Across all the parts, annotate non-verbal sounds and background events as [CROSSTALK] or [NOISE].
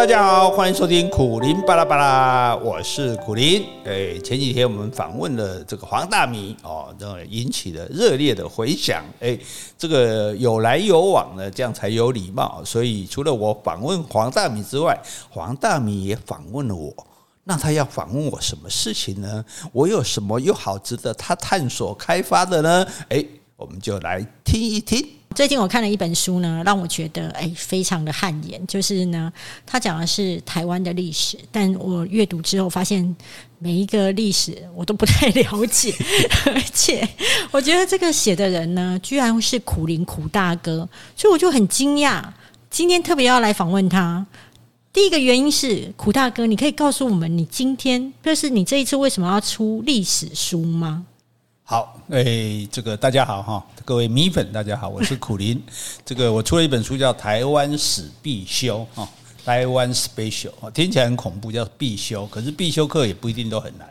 大家好，欢迎收听苦林巴拉巴拉，我是苦林。哎，前几天我们访问了这个黄大米哦，这引起了热烈的回响。哎，这个有来有往呢，这样才有礼貌。所以除了我访问黄大米之外，黄大米也访问了我。那他要访问我什么事情呢？我有什么又好值得他探索开发的呢？哎，我们就来听一听。最近我看了一本书呢，让我觉得哎，非常的汗颜。就是呢，他讲的是台湾的历史，但我阅读之后发现，每一个历史我都不太了解，[LAUGHS] 而且我觉得这个写的人呢，居然是苦林苦大哥，所以我就很惊讶。今天特别要来访问他，第一个原因是苦大哥，你可以告诉我们，你今天就是你这一次为什么要出历史书吗？好，诶，这个大家好哈，各位米粉大家好，我是苦林。[LAUGHS] 这个我出了一本书叫《台湾史必修》哈，台湾 special，听起来很恐怖，叫必修，可是必修课也不一定都很难。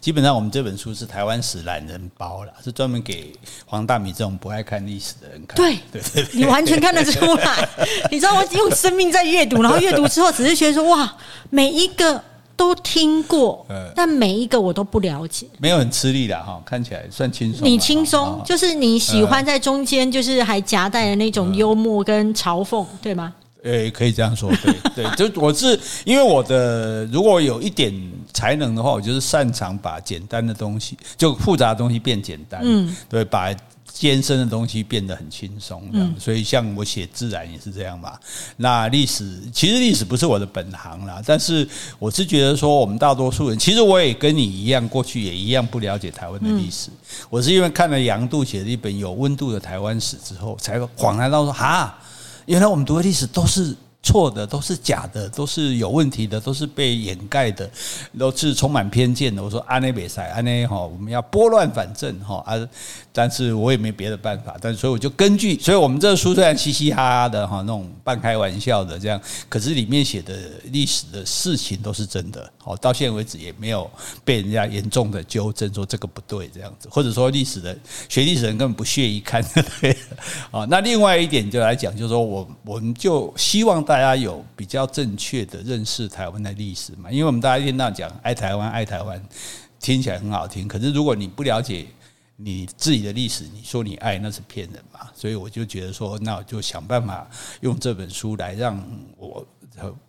基本上我们这本书是台湾史懒人包了，是专门给黄大米这种不爱看历史的人看。对 [LAUGHS] 对对，你完全看得出来。你知道我用生命在阅读，然后阅读之后只是觉得说哇，每一个。都听过，但每一个我都不了解。没有很吃力的哈，看起来算轻松。你轻松，就是你喜欢在中间，就是还夹带的那种幽默跟嘲讽，对吗？诶，可以这样说，对 [LAUGHS] 对，就我是因为我的如果有一点才能的话，我就是擅长把简单的东西，就复杂的东西变简单，嗯，对，把。艰深的东西变得很轻松，所以像我写自然也是这样吧。那历史其实历史不是我的本行啦，但是我是觉得说，我们大多数人其实我也跟你一样，过去也一样不了解台湾的历史。我是因为看了杨度写的一本有温度的台湾史之后，才恍然到说，哈，原来我们读的历史都是。错的都是假的，都是有问题的，都是被掩盖的，都是充满偏见的。我说安内比赛，安内哈，我们要拨乱反正哈啊！但是我也没别的办法，但所以我就根据，所以我们这个书虽然嘻嘻哈哈的哈，那种半开玩笑的这样，可是里面写的历史的事情都是真的。好，到现在为止也没有被人家严重的纠正说这个不对这样子，或者说历史的学历史人根本不屑一看。对，啊，[LAUGHS] 那另外一点就来讲，就是说我我们就希望。大家有比较正确的认识台湾的历史嘛？因为我们大家一天到讲爱台湾，爱台湾，听起来很好听。可是如果你不了解你自己的历史，你说你爱那是骗人嘛？所以我就觉得说，那我就想办法用这本书来让我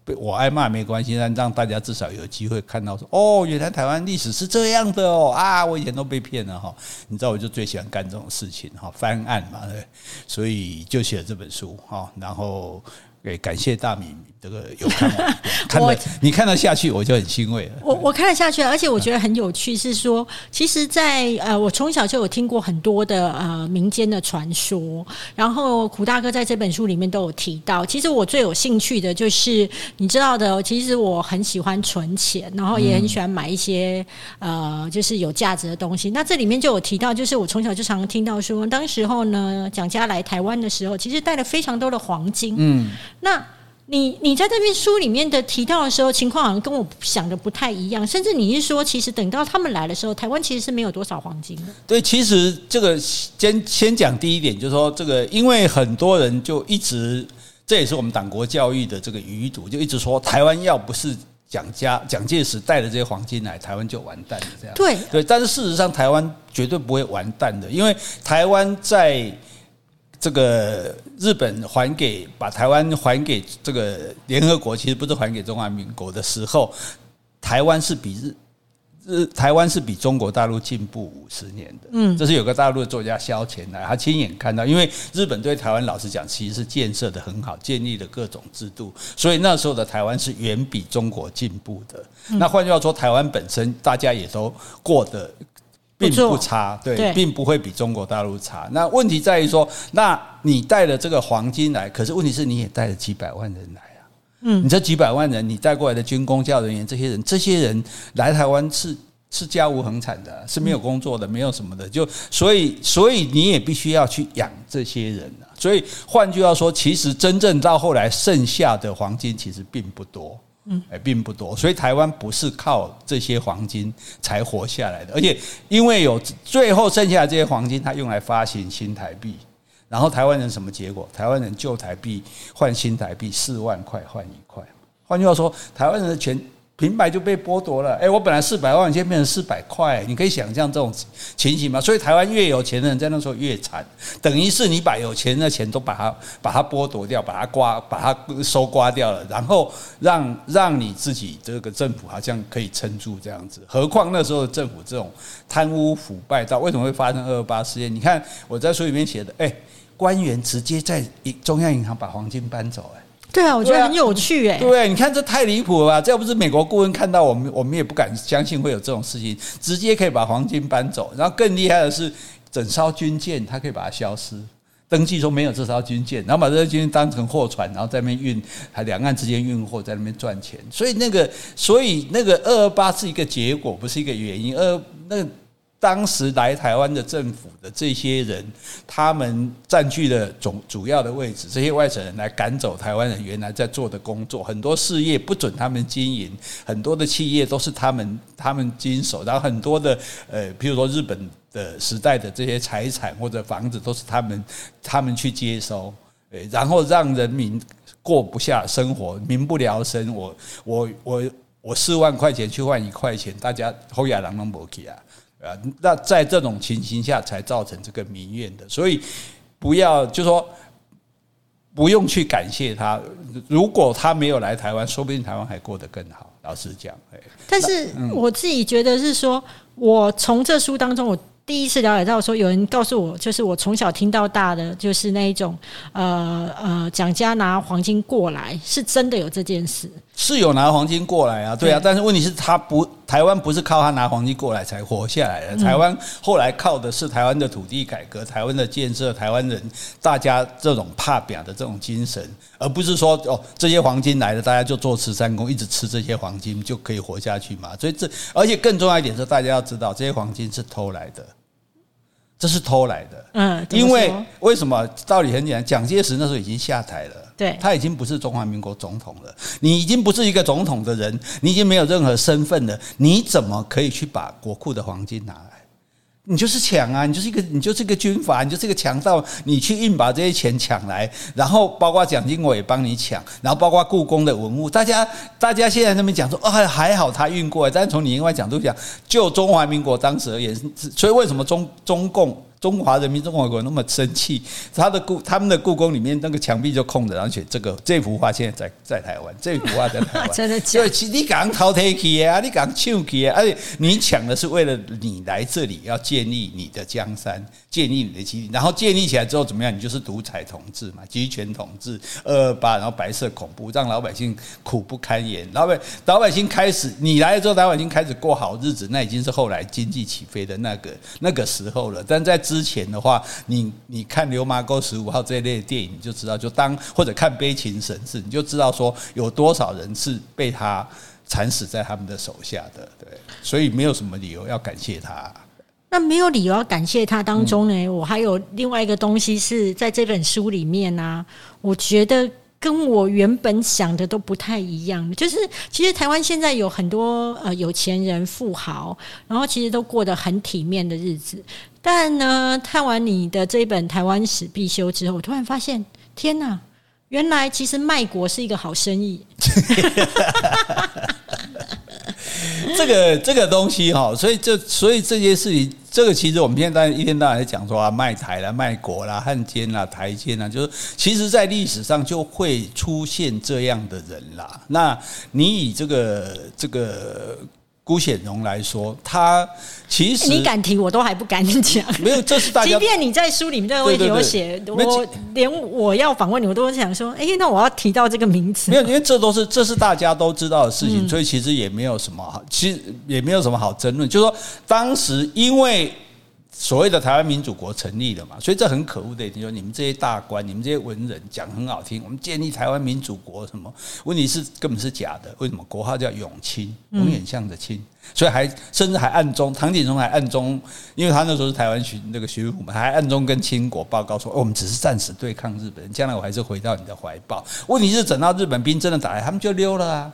被我挨骂没关系，但让大家至少有机会看到说，哦，原来台湾历史是这样的哦啊！我以前都被骗了哈。你知道，我就最喜欢干这种事情哈，翻案嘛，对，所以就写了这本书哈，然后。对，感谢大米这个有看完，[LAUGHS] 看得你看得下去，我就很欣慰了。我我看得下去，而且我觉得很有趣，是说，其实在，在呃，我从小就有听过很多的呃民间的传说，然后苦大哥在这本书里面都有提到。其实我最有兴趣的就是你知道的，其实我很喜欢存钱，然后也很喜欢买一些呃，就是有价值的东西。那这里面就有提到，就是我从小就常常听到说，当时候呢，蒋家来台湾的时候，其实带了非常多的黄金，嗯。那你你在这篇书里面的提到的时候，情况好像跟我想的不太一样，甚至你是说，其实等到他们来的时候，台湾其实是没有多少黄金的。对，其实这个先先讲第一点，就是说这个，因为很多人就一直，这也是我们党国教育的这个余毒，就一直说台湾要不是蒋家蒋介石带的这些黄金来，台湾就完蛋了。这样对对，但是事实上台湾绝对不会完蛋的，因为台湾在。这个日本还给把台湾还给这个联合国，其实不是还给中华民国的时候，台湾是比日日台湾是比中国大陆进步五十年的。嗯，这是有个大陆的作家萧乾来，他亲眼看到，因为日本对台湾老实讲，其实是建设的很好，建立了各种制度，所以那时候的台湾是远比中国进步的。那换句话说，台湾本身大家也都过得。并不差，对，并不会比中国大陆差。那问题在于说，那你带了这个黄金来，可是问题是你也带了几百万人来啊。嗯，你这几百万人，你带过来的军工教人员，这些人，这些人来台湾是是家无恒产的，是没有工作的，没有什么的，就所以所以你也必须要去养这些人啊。所以换句话说，其实真正到后来剩下的黄金其实并不多。嗯，哎，并不多，所以台湾不是靠这些黄金才活下来的，而且因为有最后剩下的这些黄金，它用来发行新台币，然后台湾人什么结果？台湾人旧台币换新台币四万块换一块，换句话说，台湾人的钱。平白就被剥夺了，哎，我本来四百万，现在变成四百块，你可以想象这种情形吗？所以台湾越有钱的人在那时候越惨，等于是你把有钱的钱都把它把它剥夺掉，把它刮把它收刮掉了，然后让让你自己这个政府好像可以撑住这样子。何况那时候政府这种贪污腐败到为什么会发生二二八事件？你看我在书里面写的，哎，官员直接在中央银行把黄金搬走，哎。对啊，我觉得很有趣哎。对，你看这太离谱了吧？这要不是美国顾问看到我们，我们也不敢相信会有这种事情，直接可以把黄金搬走。然后更厉害的是，整艘军舰它可以把它消失，登记说没有这艘军舰，然后把这艘军舰当成货船，然后在那边运，还两岸之间运货，在那边赚钱。所以那个，所以那个二二八是一个结果，不是一个原因。二那个。当时来台湾的政府的这些人，他们占据了总主要的位置。这些外省人来赶走台湾人原来在做的工作，很多事业不准他们经营，很多的企业都是他们 [LAUGHS] 他们经手，然后很多的呃，比如说日本的时代的这些财产或者房子都是他们他们去接收，然后让人民过不下生活，民不聊生。我我我我四万块钱去换一块钱，大家后亚郎能不起啊？啊，那在这种情形下才造成这个民怨的，所以不要就说不用去感谢他。如果他没有来台湾，说不定台湾还过得更好。老实讲，哎，但是我自己觉得是说，我从这书当中我。第一次了解到说，有人告诉我，就是我从小听到大的，就是那一种，呃呃，蒋家拿黄金过来，是真的有这件事，是有拿黄金过来啊，对啊，对，但是问题是他不，台湾不是靠他拿黄金过来才活下来的，台湾后来靠的是台湾的土地改革、台湾的建设、台湾人大家这种怕表的这种精神，而不是说哦，这些黄金来了，大家就做慈善工，一直吃这些黄金就可以活下去嘛。所以这，而且更重要一点是，大家要知道，这些黄金是偷来的。这是偷来的，嗯，因为为什么？道理很简单，蒋介石那时候已经下台了，对，他已经不是中华民国总统了，你已经不是一个总统的人，你已经没有任何身份了，你怎么可以去把国库的黄金拿来？你就是抢啊！你就是一个，你就是一个军阀，你就是一个强盗。你去硬把这些钱抢来，然后包括蒋经国也帮你抢，然后包括故宫的文物，大家大家现在那边讲说，哦，还好他运过来。但是从你另外角度讲，就中华民国当时而言，所以为什么中中共？中华人民共和国那么生气，他的故他们的故宫里面那个墙壁就空的，而且这个这幅画现在在在台湾，这幅画在台湾，[LAUGHS] 真的假的？对，你刚偷提起啊，你刚抢去啊，而且你抢的是为了你来这里要建立你的江山，建立你的基地，然后建立起来之后怎么样？你就是独裁统治嘛，集权统治，二二八，然后白色恐怖，让老百姓苦不堪言。老百老百姓开始你来了之后，老百姓开始过好日子，那已经是后来经济起飞的那个那个时候了。但在之前的话，你你看《流麻沟十五号》这一类的电影，你就知道，就当或者看《悲情神事》，你就知道说有多少人是被他惨死在他们的手下的。对，所以没有什么理由要感谢他。那没有理由要感谢他当中呢，我还有另外一个东西是在这本书里面呢、啊，我觉得。跟我原本想的都不太一样，就是其实台湾现在有很多呃有钱人富豪，然后其实都过得很体面的日子。但呢，看完你的这一本《台湾史必修》之后，我突然发现，天哪，原来其实卖国是一个好生意。[LAUGHS] [LAUGHS] 这个这个东西哈，所以这所以这些事情，这个其实我们现在一天到晚在讲说啊，卖台啦、卖国啦、汉奸啦、台奸啦，就是其实在历史上就会出现这样的人啦。那你以这个这个。辜显荣来说，他其实你敢提，我都还不敢讲。没有，这是大家。即便你在书里面都有有写，我连我要访问你，我都想说，哎，那我要提到这个名字。没有，因为这都是这是大家都知道的事情，所以其实也没有什么好，其实也没有什么好争论。就是说，当时因为。所谓的台湾民主国成立了嘛，所以这很可恶的一点，就是你们这些大官，你们这些文人讲很好听，我们建立台湾民主国什么？问题是根本是假的。为什么国号叫永清，永远向着清，所以还甚至还暗中，唐景崧还暗中，因为他那时候是台湾巡那个巡抚嘛，还暗中跟清国报告说，我们只是暂时对抗日本人，将来我还是回到你的怀抱。问题是等到日本兵真的打来，他们就溜了啊。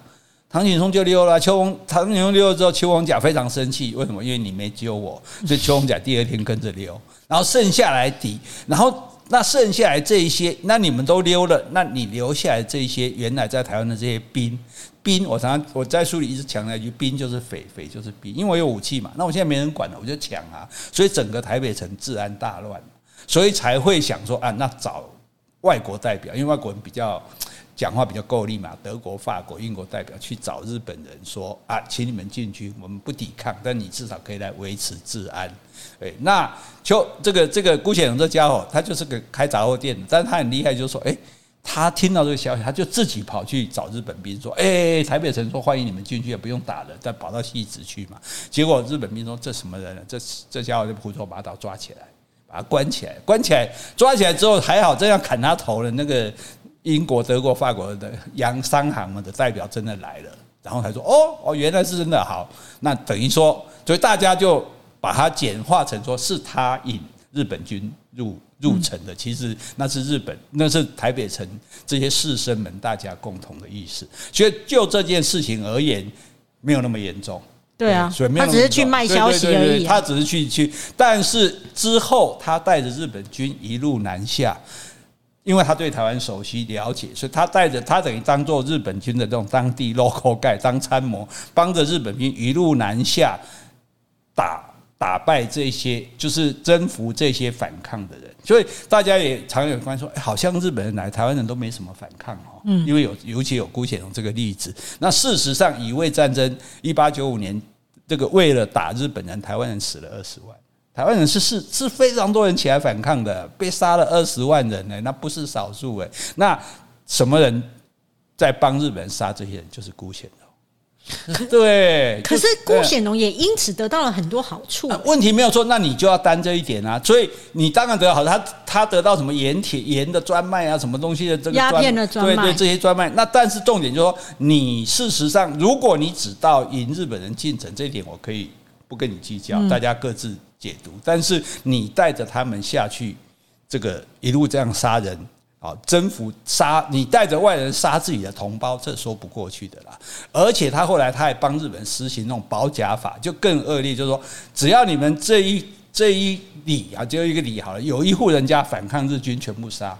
唐景崧就溜了，邱逢唐景崧溜了之后，邱逢甲非常生气，为什么？因为你没救我，[LAUGHS] 所以邱逢甲第二天跟着溜，然后剩下来敌，然后那剩下来这一些，那你们都溜了，那你留下来这一些原来在台湾的这些兵兵，我常常我在书里一直强调一句，兵就是匪，匪就是兵，因为我有武器嘛。那我现在没人管了，我就抢啊，所以整个台北城治安大乱，所以才会想说啊，那找外国代表，因为外国人比较。讲话比较够力嘛，德国、法国、英国代表去找日本人说啊，请你们进去，我们不抵抗，但你至少可以来维持治安。诶，那就这个这个辜显荣这家伙，他就是个开杂货店的，但他很厉害，就是说，诶，他听到这个消息，他就自己跑去找日本兵说，诶，台北城说欢迎你们进去，也不用打了，再跑到汐止去嘛。结果日本兵说这什么人呢？这这家伙就胡说八道，抓起来，把他关起来，关起来，抓起来之后还好，这样砍他头的那个。英国、德国、法国的洋商行们的代表真的来了，然后才说：“哦哦，原来是真的好。”那等于说，所以大家就把它简化成说是他引日本军入入城的。其实那是日本，那是台北城这些士绅们大家共同的意思。所以就这件事情而言，没有那么严重。对啊，所以他只是去卖消息而已。他只是去去，但是之后他带着日本军一路南下。因为他对台湾熟悉了解，所以他带着他等于当做日本军的这种当地 local guy 当参谋，帮着日本兵一路南下打打败这些，就是征服这些反抗的人。所以大家也常有关说，好像日本人来台湾人都没什么反抗哦。嗯，因为有尤其有辜显荣这个例子。那事实上，乙未战争一八九五年，这个为了打日本人，台湾人死了二十万。台湾人是是是非常多人起来反抗的，被杀了二十万人呢，那不是少数诶。那什么人在帮日本人杀这些人？就是辜显荣。[LAUGHS] 对，可是辜显荣也因此得到了很多好处。问题没有错，那你就要担这一点啊。所以你当然得到好，他他得到什么盐铁盐的专卖啊，什么东西的这个鸦片的专卖，对对，这些专卖。那但是重点就是说，你事实上，如果你只到引日本人进城这一点，我可以不跟你计较，大家各自。解读，但是你带着他们下去，这个一路这样杀人啊，征服杀你带着外人杀自己的同胞，这说不过去的啦。而且他后来他还帮日本实行那种保甲法，就更恶劣，就是说只要你们这一这一里啊，只有一个里好了，有一户人家反抗日军，全部杀。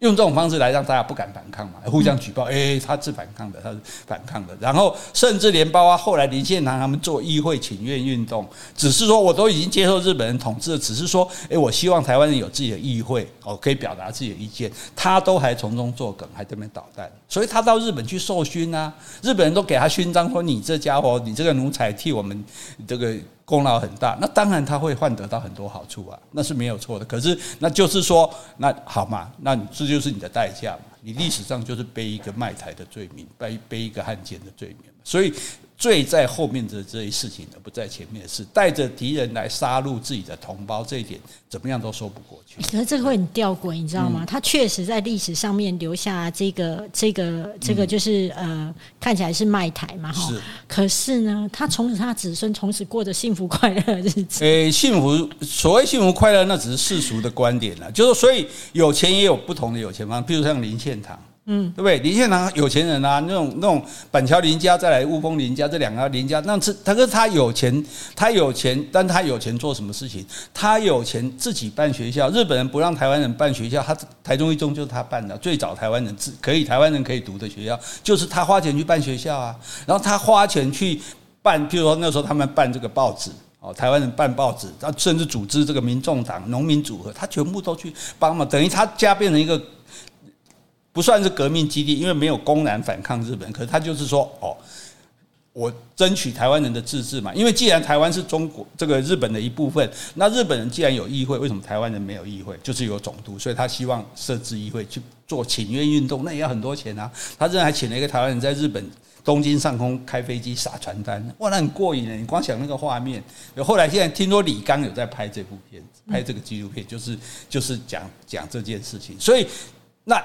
用这种方式来让大家不敢反抗嘛，互相举报，哎，他是反抗的，他是反抗的。然后甚至连包括后来林献堂他们做议会请愿运动，只是说我都已经接受日本人统治了，只是说，哎，我希望台湾人有自己的议会，哦，可以表达自己的意见，他都还从中作梗，还在那边捣蛋。所以他到日本去受勋啊，日本人都给他勋章，说你这家伙，你这个奴才替我们这个。功劳很大，那当然他会换得到很多好处啊，那是没有错的。可是那就是说，那好嘛，那这就是你的代价嘛，你历史上就是背一个卖台的罪名，背背一个汉奸的罪名，所以。罪在后面的这一事情，而不在前面的事。带着敌人来杀戮自己的同胞，这一点怎么样都说不过去。可是这个会很吊诡，你知道吗？他确实在历史上面留下这个、这个、这个，就是呃，看起来是卖台嘛，哈。是。可是呢，他从此他子孙从此过着幸福快乐的日子。诶，幸福，所谓幸福快乐，那只是世俗的观点了。就是所以有钱也有不同的有钱方，比如像林献堂。嗯，对不对？林献堂有钱人啊，那种那种板桥林家，再来雾峰林家，这两个林家，那是他，可是他有钱，他有钱，但他有钱做什么事情？他有钱自己办学校，日本人不让台湾人办学校，他台中一中就是他办的，最早台湾人自可以台湾人可以读的学校，就是他花钱去办学校啊。然后他花钱去办，譬如说那时候他们办这个报纸哦，台湾人办报纸，他甚至组织这个民众党、农民组合，他全部都去帮忙，等于他家变成一个。不算是革命基地，因为没有公然反抗日本，可是他就是说，哦，我争取台湾人的自治嘛。因为既然台湾是中国这个日本的一部分，那日本人既然有议会，为什么台湾人没有议会？就是有总督，所以他希望设置议会去做请愿运动，那也要很多钱啊。他这还请了一个台湾人在日本东京上空开飞机撒传单，哇，那很过瘾的。你光想那个画面，后来现在听说李刚有在拍这部片子，拍这个纪录片，就是就是讲讲这件事情，所以那。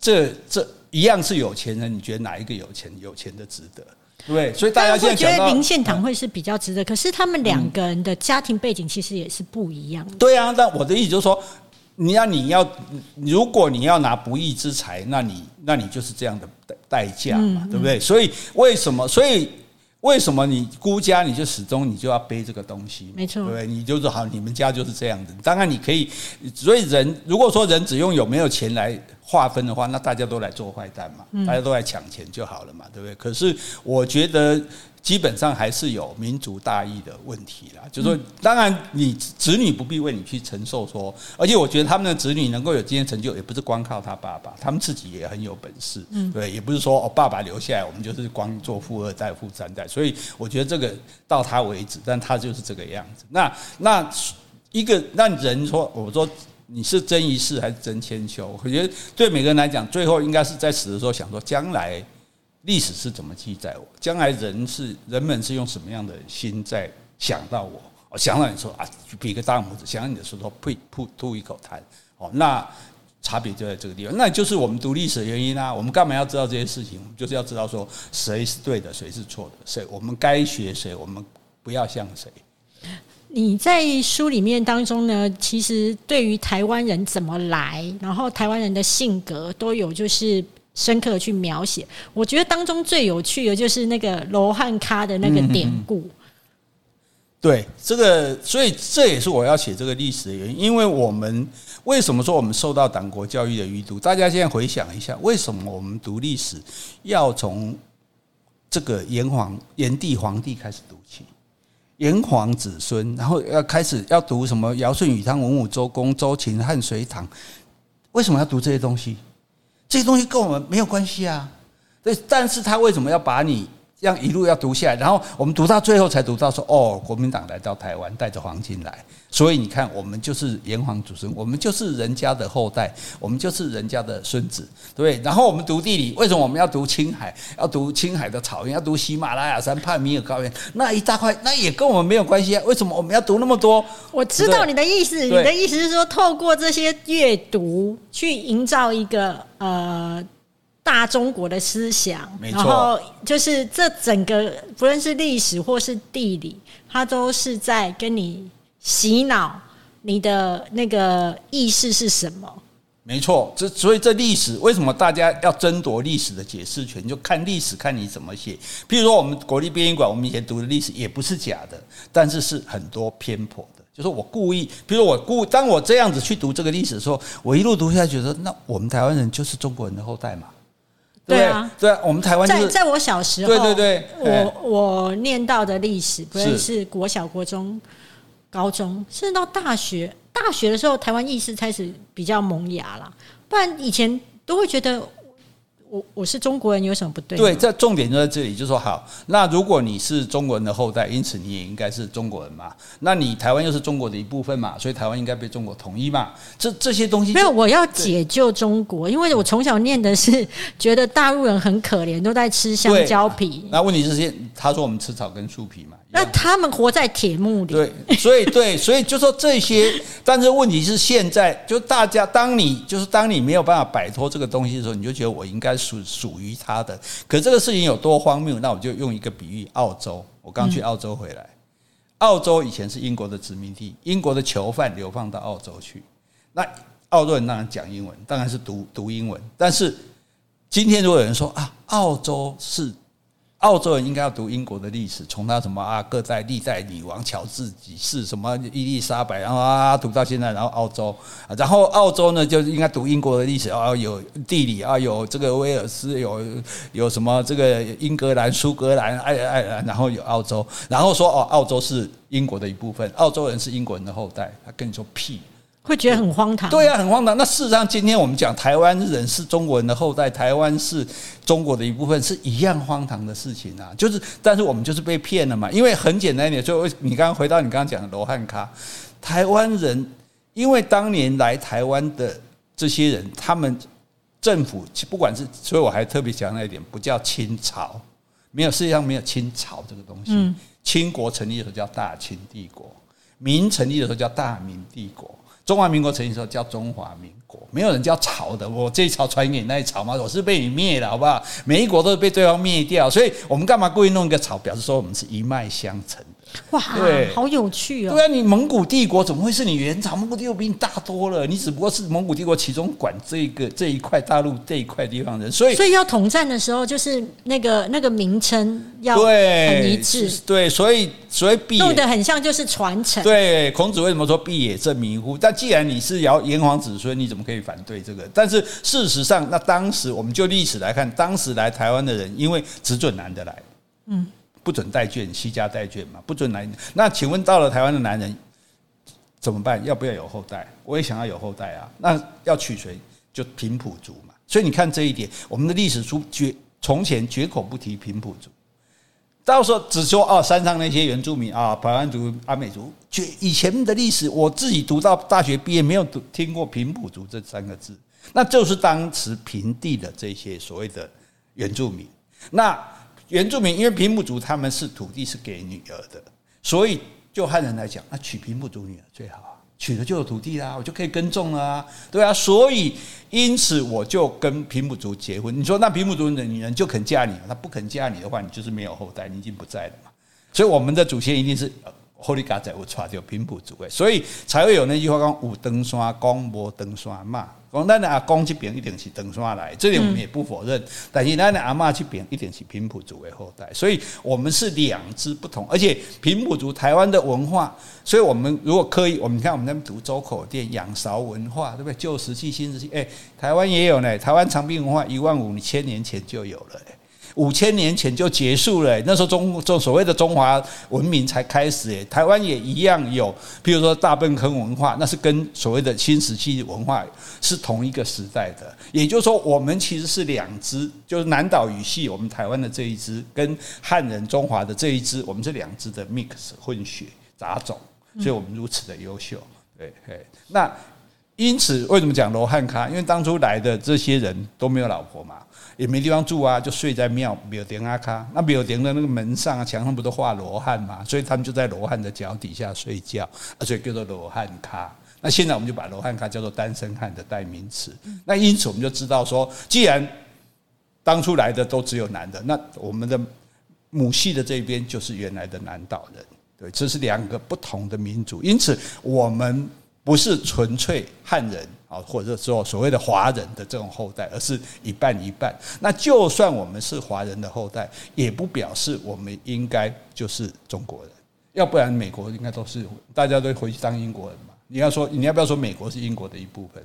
这这一样是有钱人，你觉得哪一个有钱？有钱的值得，对？所以大家现在觉得林献堂会是比较值得，可是他们两个人的家庭背景其实也是不一样的。对啊，但我的意思就是说，你要你要，如果你要拿不义之财，那你那你就是这样的代代价嘛，对不对？所以为什么？所以为什么你孤家你就始终你就要背这个东西？没错，对，你就是好，你们家就是这样子。当然你可以，所以人如果说人只用有没有钱来划分的话，那大家都来做坏蛋嘛，大家都来抢钱就好了嘛，对不对？可是我觉得。基本上还是有民族大义的问题啦，就是说，当然你子女不必为你去承受说，而且我觉得他们的子女能够有今天成就，也不是光靠他爸爸，他们自己也很有本事，嗯，对，也不是说哦爸爸留下来，我们就是光做富二代、富三代，所以我觉得这个到他为止，但他就是这个样子。那那一个让人说，我说你是真一世还是真千秋？我觉得对每个人来讲，最后应该是在死的时候想说将来。历史是怎么记载我？将来人是人们是用什么样的心在想到我？我想到你说啊，比个大拇指，想到你的时候呸吐吐一口痰，哦，那差别就在这个地方。那就是我们读历史的原因啊。我们干嘛要知道这些事情？就是要知道说谁是对的，谁是错的，谁我们该学谁，我们不要像谁。你在书里面当中呢，其实对于台湾人怎么来，然后台湾人的性格都有就是。深刻去描写，我觉得当中最有趣的就是那个罗汉咖的那个典故。对，这个，所以这也是我要写这个历史的原因。因为我们为什么说我们受到党国教育的余毒？大家现在回想一下，为什么我们读历史要从这个炎黄炎帝黄帝开始读起？炎黄子孙，然后要开始要读什么尧舜禹汤文武周公周秦汉隋唐？为什么要读这些东西？这些东西跟我们没有关系啊，对，但是他为什么要把你这样一路要读下来？然后我们读到最后才读到说，哦，国民党来到台湾，带着黄金来，所以你看，我们就是炎黄子孙，我们就是人家的后代，我们就是人家的孙子，对？然后我们读地理，为什么我们要读青海？要读青海的草原，要读喜马拉雅山、帕米尔高原，那一大块，那也跟我们没有关系啊？为什么我们要读那么多？我知道你的意思，你的意思是说，透过这些阅读去营造一个。呃，大中国的思想，然后就是这整个不论是历史或是地理，它都是在跟你洗脑你的那个意识是什么？没错，这所以这历史为什么大家要争夺历史的解释权？就看历史看你怎么写。譬如说，我们国立编译馆，我们以前读的历史也不是假的，但是是很多偏颇的。就是我故意，比如我故，当我这样子去读这个历史的时候，我一路读下去，觉得那我们台湾人就是中国人的后代嘛？对，啊，对啊，我们台湾在在我小时候，对对对，我我念到的历史，不论是。国小、国中、高中，甚至到大学，大学的时候，台湾意识开始比较萌芽了，不然以前都会觉得。我我是中国人，有什么不对？对，这重点就在这里，就是说好，那如果你是中国人的后代，因此你也应该是中国人嘛？那你台湾又是中国的一部分嘛？所以台湾应该被中国统一嘛？这这些东西没有，我要解救中国，因为我从小念的是觉得大陆人很可怜，都在吃香蕉皮。那问题是现他说我们吃草根树皮嘛？那他们活在铁幕里，对，所以对，所以就说这些，[LAUGHS] 但是问题是现在，就大家当你就是当你没有办法摆脱这个东西的时候，你就觉得我应该属属于他的。可这个事情有多荒谬？那我就用一个比喻：澳洲。我刚去澳洲回来，澳洲以前是英国的殖民地，英国的囚犯流放到澳洲去，那澳洲人当然讲英文，当然是读读英文。但是今天如果有人说啊，澳洲是。澳洲人应该要读英国的历史，从他什么啊，各代历代女王乔治几世，什么伊丽莎白，然后啊读到现在，然后澳洲，然后澳洲呢就应该读英国的历史啊，有地理啊，有这个威尔斯，有有什么这个英格兰、苏格兰、爱爱尔兰，然后有澳洲，然后说哦，澳洲是英国的一部分，澳洲人是英国人的后代，他跟你说屁。会觉得很荒唐，对呀、啊，很荒唐。那事实上，今天我们讲台湾人是中国人的后代，台湾是中国的一部分，是一样荒唐的事情啊。就是，但是我们就是被骗了嘛。因为很简单一点，就你刚刚回到你刚刚讲的罗汉卡，台湾人因为当年来台湾的这些人，他们政府不管是，所以我还特别强调一点，不叫清朝，没有世界上没有清朝这个东西。嗯，清国成立的时候叫大清帝国，明成立的时候叫大明帝国。中华民国成立的时候叫中华民国，没有人叫朝的。我这一朝传给你那一朝吗，我是被你灭了，好不好？每一国都是被对方灭掉，所以我们干嘛故意弄一个朝，表示说我们是一脉相承。哇，对，好有趣哦！对啊，你蒙古帝国怎么会是你元朝？蒙古帝国比你大多了，你只不过是蒙古帝国其中管这个这一块大陆这一块地方人，所以所以要统战的时候，就是那个那个名称要很一致，对，所以所以毕弄得很像就是传承。对，孔子为什么说毕也正迷乎？但既然你是尧炎黄子孙，你怎么可以反对这个？但是事实上，那当时我们就历史来看，当时来台湾的人，因为只准男的来，嗯。不准带眷，西家带眷嘛，不准来。那请问到了台湾的男人怎么办？要不要有后代？我也想要有后代啊。那要娶谁？就平埔族嘛。所以你看这一点，我们的历史书绝从前绝口不提平埔族，到时候只说哦，山上那些原住民啊，排湾族、阿美族。绝以前的历史，我自己读到大学毕业，没有读听过平埔族这三个字。那就是当时平地的这些所谓的原住民。那原住民因为平埔族他们是土地是给女儿的，所以就汉人来讲，那娶平埔族女儿最好，娶了就有土地啦，我就可以耕种了啊，对啊，所以因此我就跟平埔族结婚。你说那平埔族的女人就肯嫁你，她不肯嫁你的话，你就是没有后代，你已经不在了嘛。所以我们的祖先一定是。后里嘎仔我抓掉平埔族诶，所以才会有那句话讲有登山公无登山嘛。讲咱的阿公这边一定是登山来，这点我们也不否认。但是咱的阿嬷这边一定是平埔族的后代，所以我们是两支不同。而且平埔族台湾的文化，所以我们如果刻意，我们看我们那边读周口店仰韶文化，对不对？旧石器、新石器，诶，台湾也有呢。台湾长滨文化一万五千年前就有了。五千年前就结束了，那时候中中所谓的中华文明才开始。诶，台湾也一样有，比如说大坌坑文化，那是跟所谓的新石器文化是同一个时代的。也就是说，我们其实是两支，就是南岛语系，我们台湾的这一支，跟汉人中华的这一支，我们是两支的 mix 混血杂种，所以我们如此的优秀。对，对，那因此为什么讲罗汉咖？因为当初来的这些人都没有老婆嘛。也没地方住啊，就睡在庙庙顶阿卡。那庙顶的那个门上啊，墙上不都画罗汉嘛？所以他们就在罗汉的脚底下睡觉，啊所以叫做罗汉脚。那现在我们就把罗汉脚叫做单身汉的代名词。那因此我们就知道说，既然当初来的都只有男的，那我们的母系的这边就是原来的南岛人。对，这是两个不同的民族。因此我们不是纯粹汉人。啊，或者说所谓的华人的这种后代，而是一半一半。那就算我们是华人的后代，也不表示我们应该就是中国人。要不然美国应该都是大家都回去当英国人嘛？你要说你要不要说美国是英国的一部分，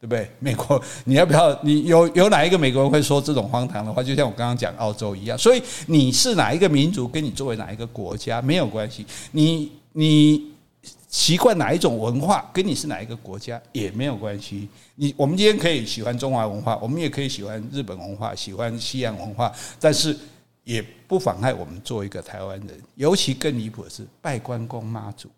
对不对？美国你要不要？你有有哪一个美国人会说这种荒唐的话？就像我刚刚讲澳洲一样。所以你是哪一个民族，跟你作为哪一个国家没有关系。你你。习惯哪一种文化，跟你是哪一个国家也没有关系。你我们今天可以喜欢中华文化，我们也可以喜欢日本文化，喜欢西洋文化，但是也不妨碍我们做一个台湾人。尤其更离谱的是拜关公妈祖，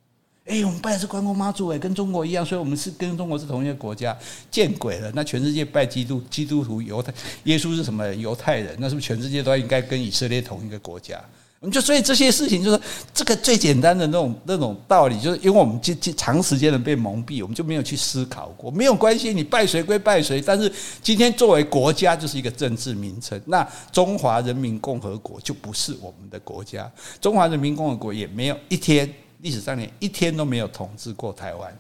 哎，我们拜的是关公妈祖，哎，跟中国一样，所以我们是跟中国是同一个国家。见鬼了！那全世界拜基督，基督徒、犹太，耶稣是什么？犹太人，那是不是全世界都应该跟以色列同一个国家？我们就所以这些事情，就是这个最简单的那种那种道理，就是因为我们这这长时间的被蒙蔽，我们就没有去思考过。没有关系，你拜谁归拜谁，但是今天作为国家就是一个政治名称，那中华人民共和国就不是我们的国家，中华人民共和国也没有一天历史上面一天都没有统治过台湾。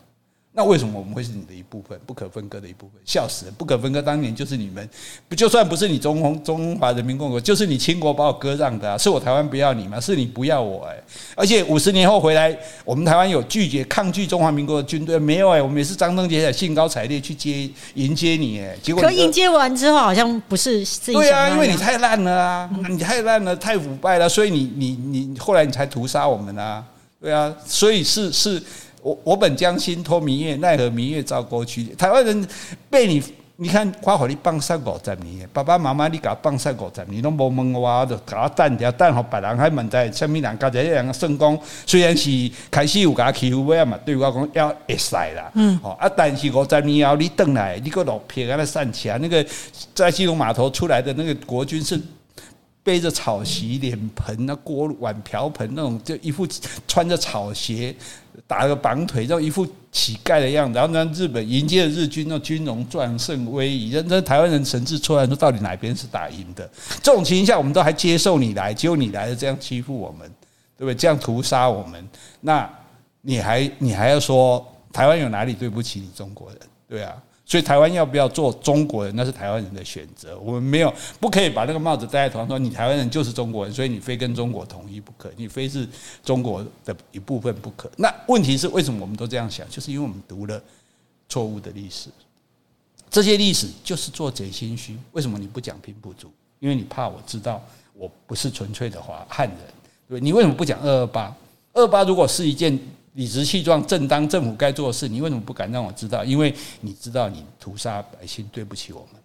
那为什么我们会是你的一部分，不可分割的一部分？笑死人！不可分割，当年就是你们，不就算不是你中中中华人民共和国，就是你清国把我割让的啊！是我台湾不要你吗？是你不要我哎！而且五十年后回来，我们台湾有拒绝抗拒中华民国的军队没有哎？我们也是张灯结彩、兴高采烈去接迎接你哎！结果可迎接完之后，好像不是自己对啊，因为你太烂了啊！你太烂了，太腐败了，所以你你你后来你才屠杀我们啊！对啊，所以是是。我我本将心托明月，奈何明月照沟渠。台湾人被你，你看花火你放三五十年，爸爸妈妈你给他放三五十年，拢无问我，就给他等掉，等好别人还问在什么人家在两个圣公，虽然是开始有给他欺负，我嘛对我讲要会使啦。嗯，好啊，但是五十年后你回来，你个落撇安尼散起来，那个在西隆码头出来的那个国军是。背着草席、脸盆、那锅碗瓢盆那种，就一副穿着草鞋、打个绑腿，这样一副乞丐的样子。然后呢，日本迎接的日军，那军容壮盛威仪，那那台湾人神志出来说，到底哪边是打赢的？这种情况下，我们都还接受你来，结果你来了这样欺负我们，对不对？这样屠杀我们，那你还你还要说台湾有哪里对不起你中国人？对啊，所以台湾要不要做中国人，那是台湾人的选择。我们没有不可以把那个帽子戴在头上，说你台湾人就是中国人，所以你非跟中国统一不可，你非是中国的一部分不可。那问题是为什么我们都这样想？就是因为我们读了错误的历史，这些历史就是做贼心虚。为什么你不讲平埔族？因为你怕我知道我不是纯粹的华汉人。对，你为什么不讲二二八？二八如果是一件理直气壮、正当政府该做的事，你为什么不敢让我知道？因为你知道你屠杀百姓，对不起我们。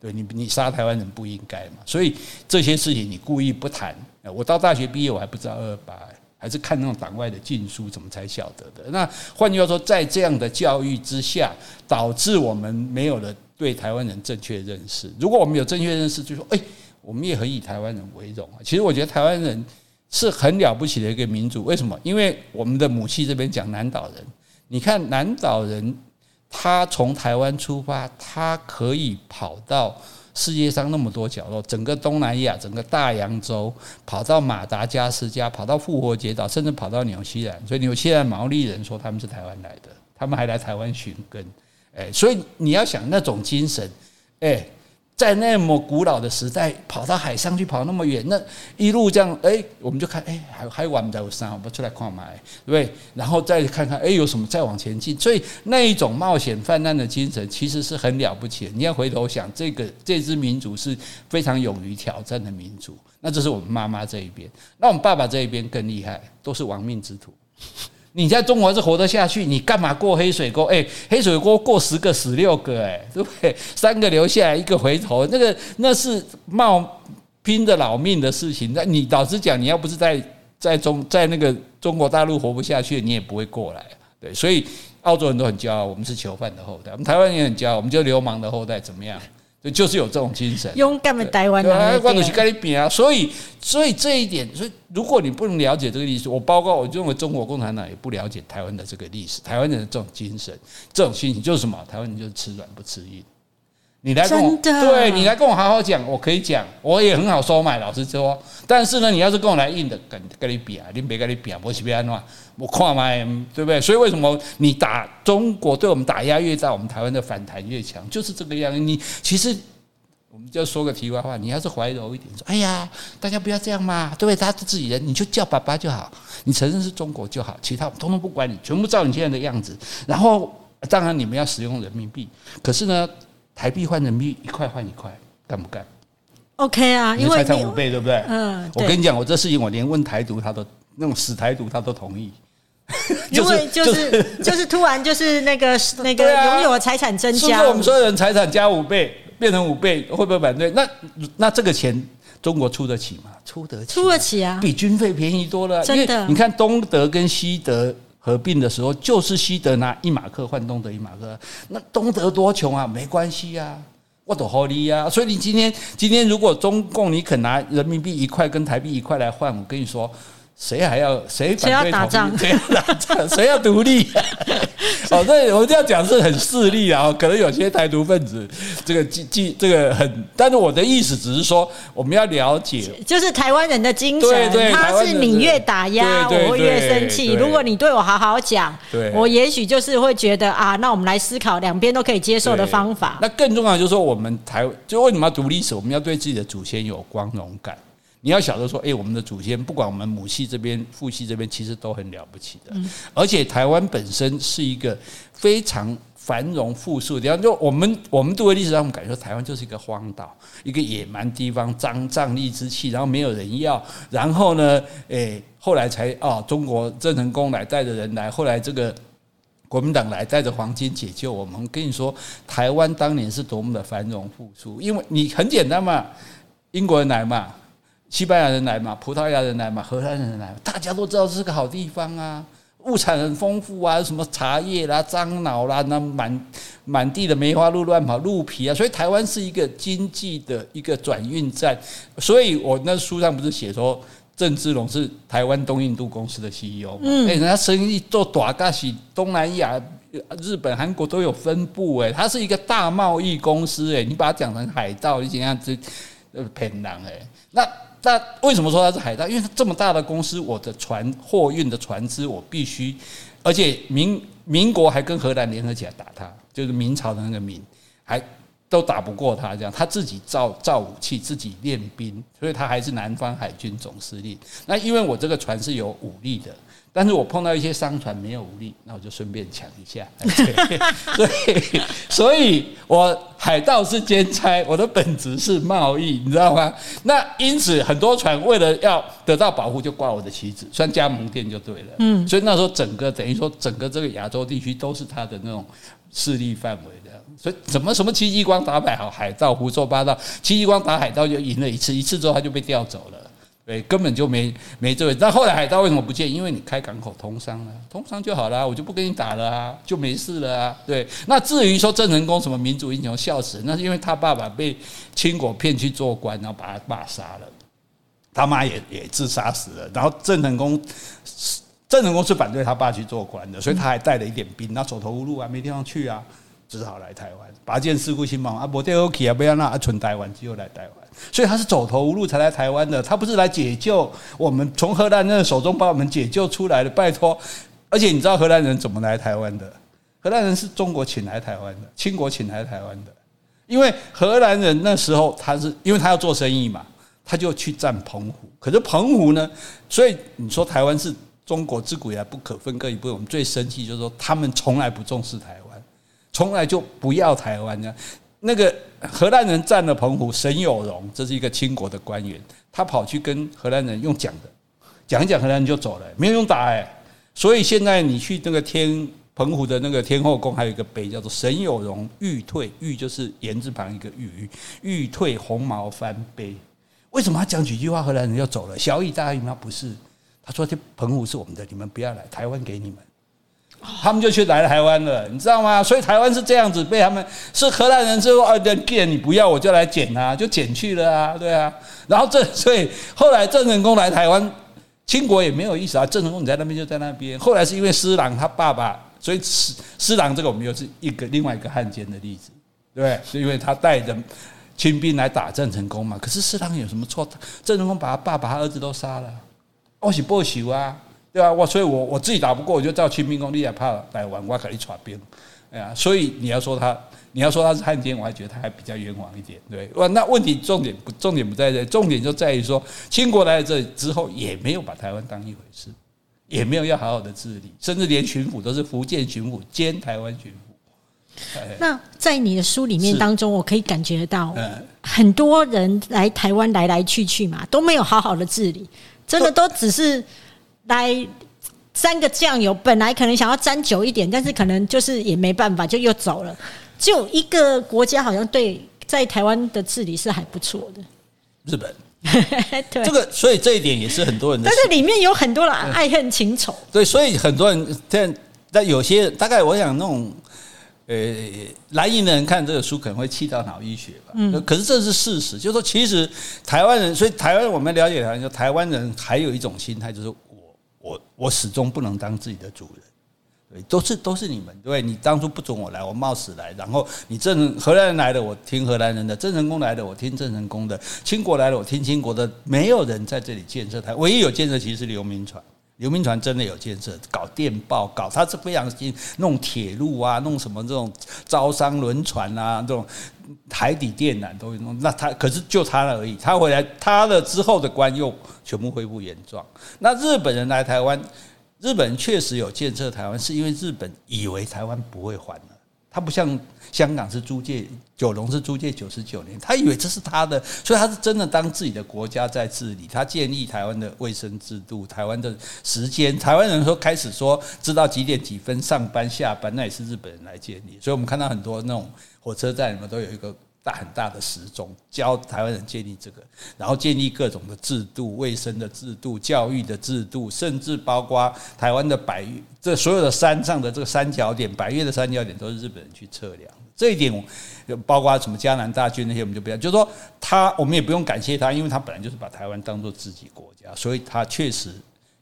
对你，你杀台湾人不应该嘛。所以这些事情你故意不谈。我到大学毕业我还不知道二八，还是看那种党外的禁书，怎么才晓得的？那换句话说，在这样的教育之下，导致我们没有了对台湾人正确认识。如果我们有正确认识，就说哎，我们也很以台湾人为荣啊。其实我觉得台湾人。是很了不起的一个民族，为什么？因为我们的母系这边讲南岛人，你看南岛人，他从台湾出发，他可以跑到世界上那么多角落，整个东南亚，整个大洋洲，跑到马达加斯加，跑到复活节岛，甚至跑到纽西兰。所以纽西兰毛利人说他们是台湾来的，他们还来台湾寻根。诶，所以你要想那种精神，诶。在那么古老的时代，跑到海上去，跑那么远，那一路这样，哎，我们就看，哎，还还玩不在山，我们出来看嘛，对不对？然后再看看，哎，有什么再往前进。所以那一种冒险犯难的精神，其实是很了不起。你要回头想，这个这支民族是非常勇于挑战的民族。那这是我们妈妈这一边，那我们爸爸这一边更厉害，都是亡命之徒。你在中国是活得下去，你干嘛过黑水沟？诶，黑水沟过十个死六个，诶，对不对？三个留下来，一个回头，那个那是冒拼着老命的事情。那你老实讲，你要不是在在中在那个中国大陆活不下去，你也不会过来。对，所以澳洲人都很骄傲，我们是囚犯的后代；我们台湾也很骄傲，我们就流氓的后代，怎么样？就是有这种精神，勇敢的台湾人，我就是跟你比啊。所以，所以这一点，所以如果你不能了解这个历史，我包括我认为中国共产党也不了解台湾的这个历史，台湾人的这种精神、这种心情就是什么？台湾人就是吃软不吃硬。你来跟我，对你来跟我好好讲，我可以讲，我也很好收买，老实说。但是呢，你要是跟我来硬的，跟跟你比啊，你别跟你比啊，我是别安话，我看嘛，对不对？所以为什么你打中国对我们打压越大，我们台湾的反弹越强，就是这个样子。你其实我们就说个题外话，你要是怀柔一点，说哎呀，大家不要这样嘛，对不对？他是自己人，你就叫爸爸就好，你承认是中国就好，其他统统不管你，全部照你现在的样子。然后当然你们要使用人民币，可是呢？台币换人民币一块换一块，干不干？OK 啊，因为财产五倍，对不对？嗯，我跟你讲，我这事情我连问台独，他都那种死台独，他都同意。[LAUGHS] 因为就是就是 [LAUGHS] 突然就是那个那个拥有的财产增加，是我们所有人财产加五倍变成五倍，会不会反对？那那这个钱中国出得起吗？出得起，出得起啊，比军费便宜多了。真的，你看东德跟西德。合并的时候，就是西德拿一马克换东德一马克，那东德多穷啊，没关系呀，我都好利呀。所以你今天今天如果中共你肯拿人民币一块跟台币一块来换，我跟你说。谁还要谁反对打仗？谁要打仗？[LAUGHS] 谁要独立？[LAUGHS] 哦，对，我这样讲是很势利啊。可能有些台独分子，这个记记这个很，但是我的意思只是说，我们要了解，就是台湾人的精神。对对，他是你越打压，我会越生气。如果你对我好好讲，我也许就是会觉得啊，那我们来思考两边都可以接受的方法。那更重要就是说，我们台就为什么要读历史？我们要对自己的祖先有光荣感。你要晓得说，诶，我们的祖先，不管我们母系这边、父系这边，其实都很了不起的。而且台湾本身是一个非常繁荣富庶的地方。就我们我们作为历史，上我们感觉台湾就是一个荒岛，一个野蛮地方，瘴瘴癘之气，然后没有人要。然后呢，诶，后来才啊，中国郑成功来带着人来，后来这个国民党来带着黄金解救我们。我跟你说，台湾当年是多么的繁荣富庶，因为你很简单嘛，英国人来嘛。西班牙人来嘛，葡萄牙人来嘛，荷兰人来嘛，大家都知道这是个好地方啊，物产很丰富啊，什么茶叶啦、樟脑啦，那满满地的梅花鹿乱跑，鹿皮啊，所以台湾是一个经济的一个转运站。所以我那书上不是写说郑芝龙是台湾东印度公司的 CEO，嗯，哎，人家生意做大嘎西，东南亚、日本、韩国都有分部，哎，它是一个大贸易公司，哎，你把它讲成海盗，你怎样子骗人，哎，那。那为什么说它是海盗？因为这么大的公司，我的船货运的船只，我必须，而且民民国还跟荷兰联合起来打它，就是明朝的那个民，还都打不过他，这样他自己造造武器，自己练兵，所以他还是南方海军总司令。那因为我这个船是有武力的。但是我碰到一些商船没有武力，那我就顺便抢一下。[LAUGHS] 所以，所以我海盗是兼差，我的本职是贸易，你知道吗？那因此很多船为了要得到保护，就挂我的旗子，算加盟店就对了。嗯，所以那时候整个等于说整个这个亚洲地区都是他的那种势力范围的。所以怎么什么戚继光打海好海盗胡说八道，戚继光打海盗就赢了一次，一次之后他就被调走了。对，根本就没没这位。但后来海盗为什么不见？因为你开港口通商了，通商就好了，我就不跟你打了啊，就没事了啊。对，那至于说郑成功什么民族英雄笑死，那是因为他爸爸被清国骗去做官，然后把他爸杀了，他妈也也自杀死了。然后郑成功，郑成功是反对他爸去做官的，所以他还带了一点兵，那走投无路啊，没地方去啊，只好来台湾，拔剑四顾心茫啊，不得 OK 啊，不要那啊，存台湾，只有来台湾。所以他是走投无路才来台湾的，他不是来解救我们，从荷兰人手中把我们解救出来的。拜托，而且你知道荷兰人怎么来台湾的？荷兰人是中国请来台湾的，清国请来台湾的。因为荷兰人那时候他是因为他要做生意嘛，他就去占澎湖。可是澎湖呢，所以你说台湾是中国自古以来不可分割一部分。我们最生气就是说他们从来不重视台湾，从来就不要台湾呢。那个荷兰人占了澎湖，沈有容这是一个清国的官员，他跑去跟荷兰人用讲的，讲一讲，荷兰人就走了，没有用打哎。所以现在你去那个天澎湖的那个天后宫，还有一个碑叫做沈有容欲退，欲就是言字旁一个欲，欲退红毛翻碑。为什么他讲几句话，荷兰人就走了？小以大义吗？不是，他说这澎湖是我们的，你们不要来，台湾给你们。他们就去来台湾了，你知道吗？所以台湾是这样子被他们是荷兰人之后啊，既然你不要，我就来捡啊，就捡去了啊，对啊。然后这 [LAUGHS] 所以后来郑成功来台湾，清国也没有意思啊。郑成功你在那边就在那边。后来是因为施琅他爸爸，所以施施琅这个我们又是一个另外一个汉奸的例子，对？是因为他带着清兵来打郑成功嘛。可是施琅有什么错？郑成功把他爸爸、他儿子都杀了，我是报仇啊。对啊，我所以我，我我自己打不过，我就叫清兵攻，你也怕来玩，我可以耍兵，哎呀，所以你要说他，你要说他是汉奸，我还觉得他还比较冤枉一点，对，哇，那问题重点不重点不在这，重点就在于说，清国来了这之后，也没有把台湾当一回事，也没有要好好的治理，甚至连巡抚都是福建巡抚兼台湾巡抚。那在你的书里面当中，我可以感觉到，很多人来台湾来来去去嘛，都没有好好的治理，真的都只是。来沾个酱油，本来可能想要沾久一点，但是可能就是也没办法，就又走了。就一个国家好像对在台湾的治理是还不错的，日本。[LAUGHS] 对，这个所以这一点也是很多人的，但是里面有很多人爱恨情仇。[LAUGHS] 对，所以很多人在在有些大概我想那种呃蓝营的人看这个书可能会气到脑溢血吧。嗯，可是这是事实，就是说其实台湾人，所以台湾我们了解台湾，就台湾人还有一种心态就是。我始终不能当自己的主人，对，都是都是你们，对，你当初不准我来，我冒死来，然后你郑荷兰人来的，我听荷兰人的；郑成功来的，我听郑成功的；清国来的，我听清国的。没有人在这里建设台，唯一有建设其实是刘铭传。刘铭传真的有建设，搞电报，搞他是非常新，弄铁路啊，弄什么这种招商轮船啊，这种海底电缆都会弄。那他可是就他了而已，他回来他了之后的官又全部恢复原状。那日本人来台湾，日本确实有建设台湾，是因为日本以为台湾不会还了，他不像。香港是租借，九龙是租借九十九年，他以为这是他的，所以他是真的当自己的国家在治理。他建立台湾的卫生制度，台湾的时间，台湾人说开始说知道几点几分上班下班，那也是日本人来建立。所以我们看到很多那种火车站里面都有一个大很大的时钟，教台湾人建立这个，然后建立各种的制度，卫生的制度、教育的制度，甚至包括台湾的百，这所有的山上的这个三角点，百越的三角点都是日本人去测量。这一点，包括什么江南大军那些，我们就不要。就是说，他我们也不用感谢他，因为他本来就是把台湾当做自己国家，所以他确实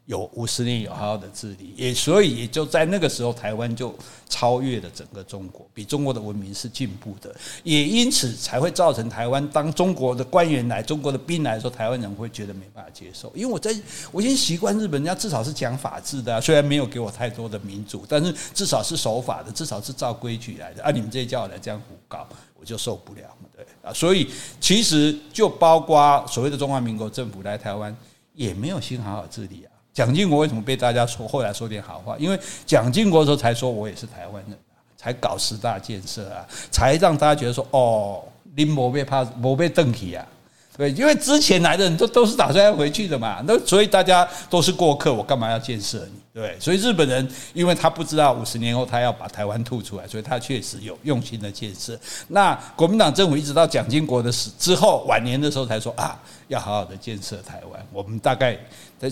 有五十年有好好的治理，也所以也就在那个时候，台湾就超越了整个中国，比中国的文明是进步的，也因此才会造成台湾当中国的官员来、中国的兵来说，台湾人会觉得没办法接受，因为我在我已经习惯日本人家至少是讲法治的，虽然没有给我太多的民主，但是至少是守法的，至少是照规矩来的。啊，你们这些叫我来这样胡搞，我就受不了，对。啊，所以其实就包括所谓的中华民国政府来台湾，也没有心好好治理啊。蒋经国为什么被大家说后来说点好话？因为蒋经国的时候才说我也是台湾人，才搞十大建设啊，才让大家觉得说哦，你没被怕，没被瞪起啊，对，因为之前来的人都都是打算要回去的嘛，那所以大家都是过客，我干嘛要建设你？对，所以日本人因为他不知道五十年后他要把台湾吐出来，所以他确实有用心的建设。那国民党政府一直到蒋经国的死之后晚年的时候才说啊，要好好的建设台湾。我们大概。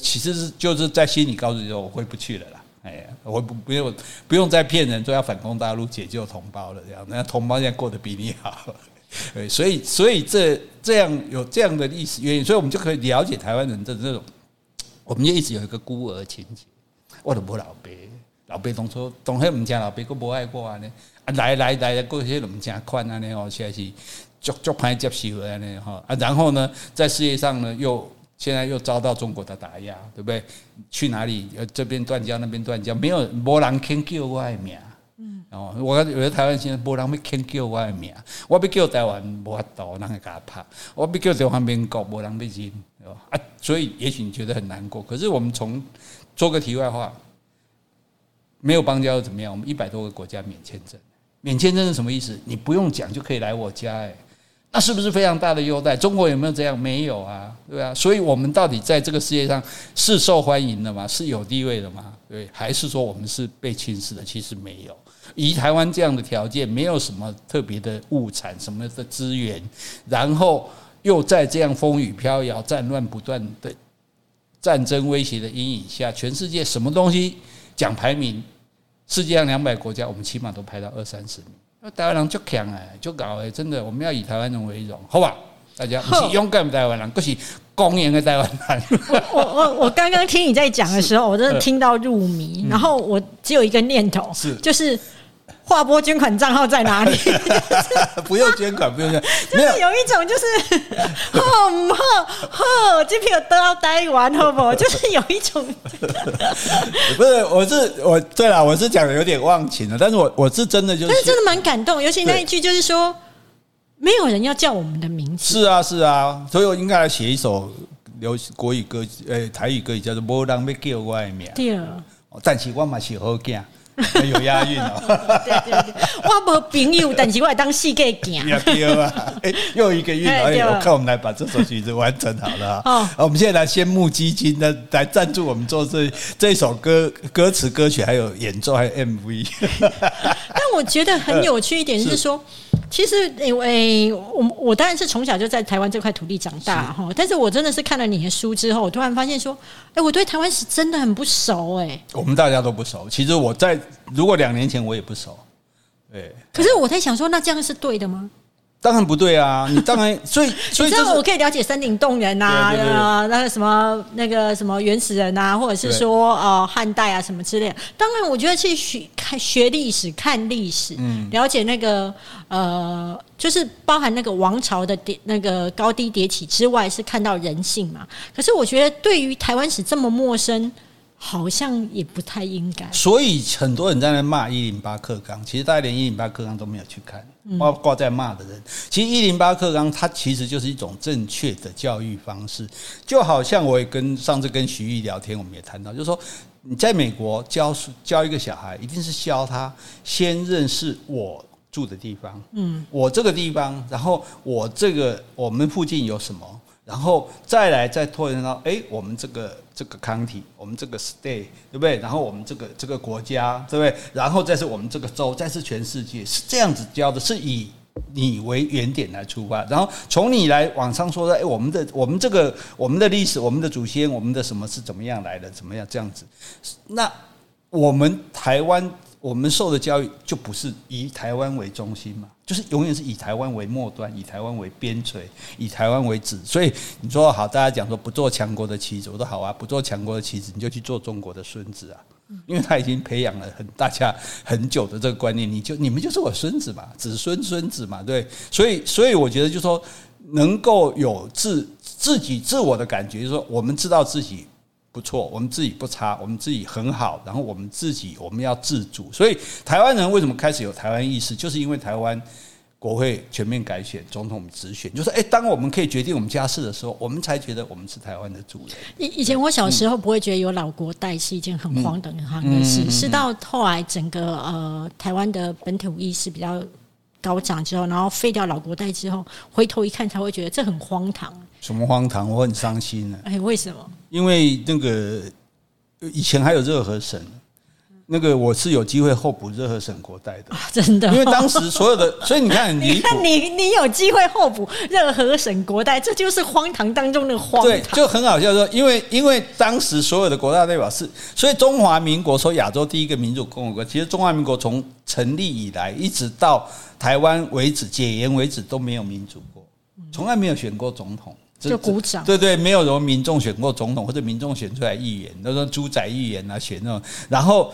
其实是就是在心里告诉你说，我回不去了啦，哎呀，我不不用不用再骗人，说要反攻大陆解救同胞了，这样，那同胞现在过得比你好，对，所以所以这这样有这样的历史原因，所以我们就可以了解台湾人的这种，我们就一直有一个孤儿情结。我都无老爸，老爸当初当黑唔家老爸，佫无爱过安尼，啊来来来过些唔正款安尼哦，实在是足足歹接受安尼哈，啊然后呢，在事业上呢又。现在又遭到中国的打压，对不对？去哪里？呃，这边断交，那边断交，没有没人肯叫我的名。哦，我有些台湾现在没人会肯叫我的名。我要叫台湾，无法度，人会给他拍。我要叫台湾民国，没人要认。啊，所以也许你觉得很难过。可是我们从做个题外话，没有邦交又怎么样？我们一百多个国家免签证，免签证是什么意思？你不用讲就可以来我家，哎。那是不是非常大的优待？中国有没有这样？没有啊，对啊。所以我们到底在这个世界上是受欢迎的吗？是有地位的吗？对，还是说我们是被轻视的？其实没有。以台湾这样的条件，没有什么特别的物产，什么的资源，然后又在这样风雨飘摇、战乱不断的战争威胁的阴影下，全世界什么东西讲排名？世界上两百国家，我们起码都排到二三十名。台湾人就强哎，就搞哎，真的，我们要以台湾人为荣，好吧？大家不是勇敢的台湾人，不是公然的台湾人。我我我刚刚听你在讲的时候，我真的 [LAUGHS] 听到入迷，然后我只有一个念头，是就是。划拨捐款账号在哪里？[LAUGHS] 不用捐款，不用捐。[LAUGHS] 就是有一种，就是呵呵呵，这边有都要待完，好不好？[LAUGHS] 就是有一种，不是，我是我，对了，我是讲的有点忘情了，但是我我是真的就是，但是真的蛮感动，尤其那一句就是说，没有人要叫我们的名字。是啊，是啊，所以我应该来写一首流国语歌，呃，台语歌叫做《无人要叫我的名》。对啊，但是我嘛是好囝。有押韵哦，[LAUGHS] 对对对，我无朋友，但是我当世界行。[LAUGHS] 对啊，[LAUGHS] 哎，又一个韵，哎，我看我们来把这首曲子完成好了啊。好，我们现在来先募基金，呢来赞助我们做这这首歌歌词歌曲，还有演奏，还有 MV。但我觉得很有趣一点是说。其实，因为我我当然是从小就在台湾这块土地长大哈，但是我真的是看了你的书之后，我突然发现说，哎，我对台湾史真的很不熟哎。我们大家都不熟，其实我在如果两年前我也不熟，对。可是我在想说，那这样是对的吗？当然不对啊！你当然，[LAUGHS] 所以所以这我可以了解山顶洞人啊，那个什么那个什么原始人啊，或者是说呃汉代啊什么之类的。当然，我觉得去学看学历史、看历史，嗯，了解那个呃，就是包含那个王朝的迭那个高低迭起之外，是看到人性嘛。可是我觉得对于台湾史这么陌生。好像也不太应该，所以很多人在那骂一零八课纲，其实大家连一零八课纲都没有去看，包括在骂的人。其实一零八课纲它其实就是一种正确的教育方式，就好像我也跟上次跟徐毅聊天，我们也谈到，就是说你在美国教教一个小孩，一定是教他先认识我住的地方，嗯，我这个地方，然后我这个我们附近有什么。然后再来再拓展到，哎，我们这个这个 county，我们这个 state，对不对？然后我们这个这个国家，对不对？然后再是我们这个州，再是全世界，是这样子教的，是以你为原点来出发，然后从你来往上说的，哎，我们的我们这个我们的历史，我们的祖先，我们的什么是怎么样来的？怎么样这样子？那我们台湾我们受的教育就不是以台湾为中心嘛，就是永远是以台湾为末端，以台湾为边陲，以台湾为旨。所以你说好，大家讲说不做强国的棋子，我说好啊，不做强国的棋子，你就去做中国的孙子啊，因为他已经培养了很大家很久的这个观念，你就你们就是我孙子嘛，子孙孙子嘛，对。所以所以我觉得就是说，能够有自自己自我的感觉，就是说我们知道自己。不错，我们自己不差，我们自己很好，然后我们自己我们要自主。所以台湾人为什么开始有台湾意识，就是因为台湾国会全面改选，总统直选，就是诶，当我们可以决定我们家事的时候，我们才觉得我们是台湾的主人。以以前我小时候不会觉得有老国代是一件很荒唐的事，是到后来整个呃台湾的本土意识比较高涨之后，然后废掉老国代之后，回头一看才会觉得这很荒唐。什么荒唐？我很伤心呢。哎，为什么？因为那个以前还有热河省，那个我是有机会候补热河省国代的，真的。因为当时所有的，[LAUGHS] 所以你看，你看你你有机会候补热河省国代，这就是荒唐当中的荒唐。对，就很好笑说，因为因为当时所有的国大代表是，所以中华民国说亚洲第一个民主共和国，其实中华民国从成立以来，一直到台湾为止解严为止都没有民主过，从来没有选过总统。就鼓掌，对对，没有什么民众选过总统或者民众选出来议员，那种猪仔议员啊，选那种。然后，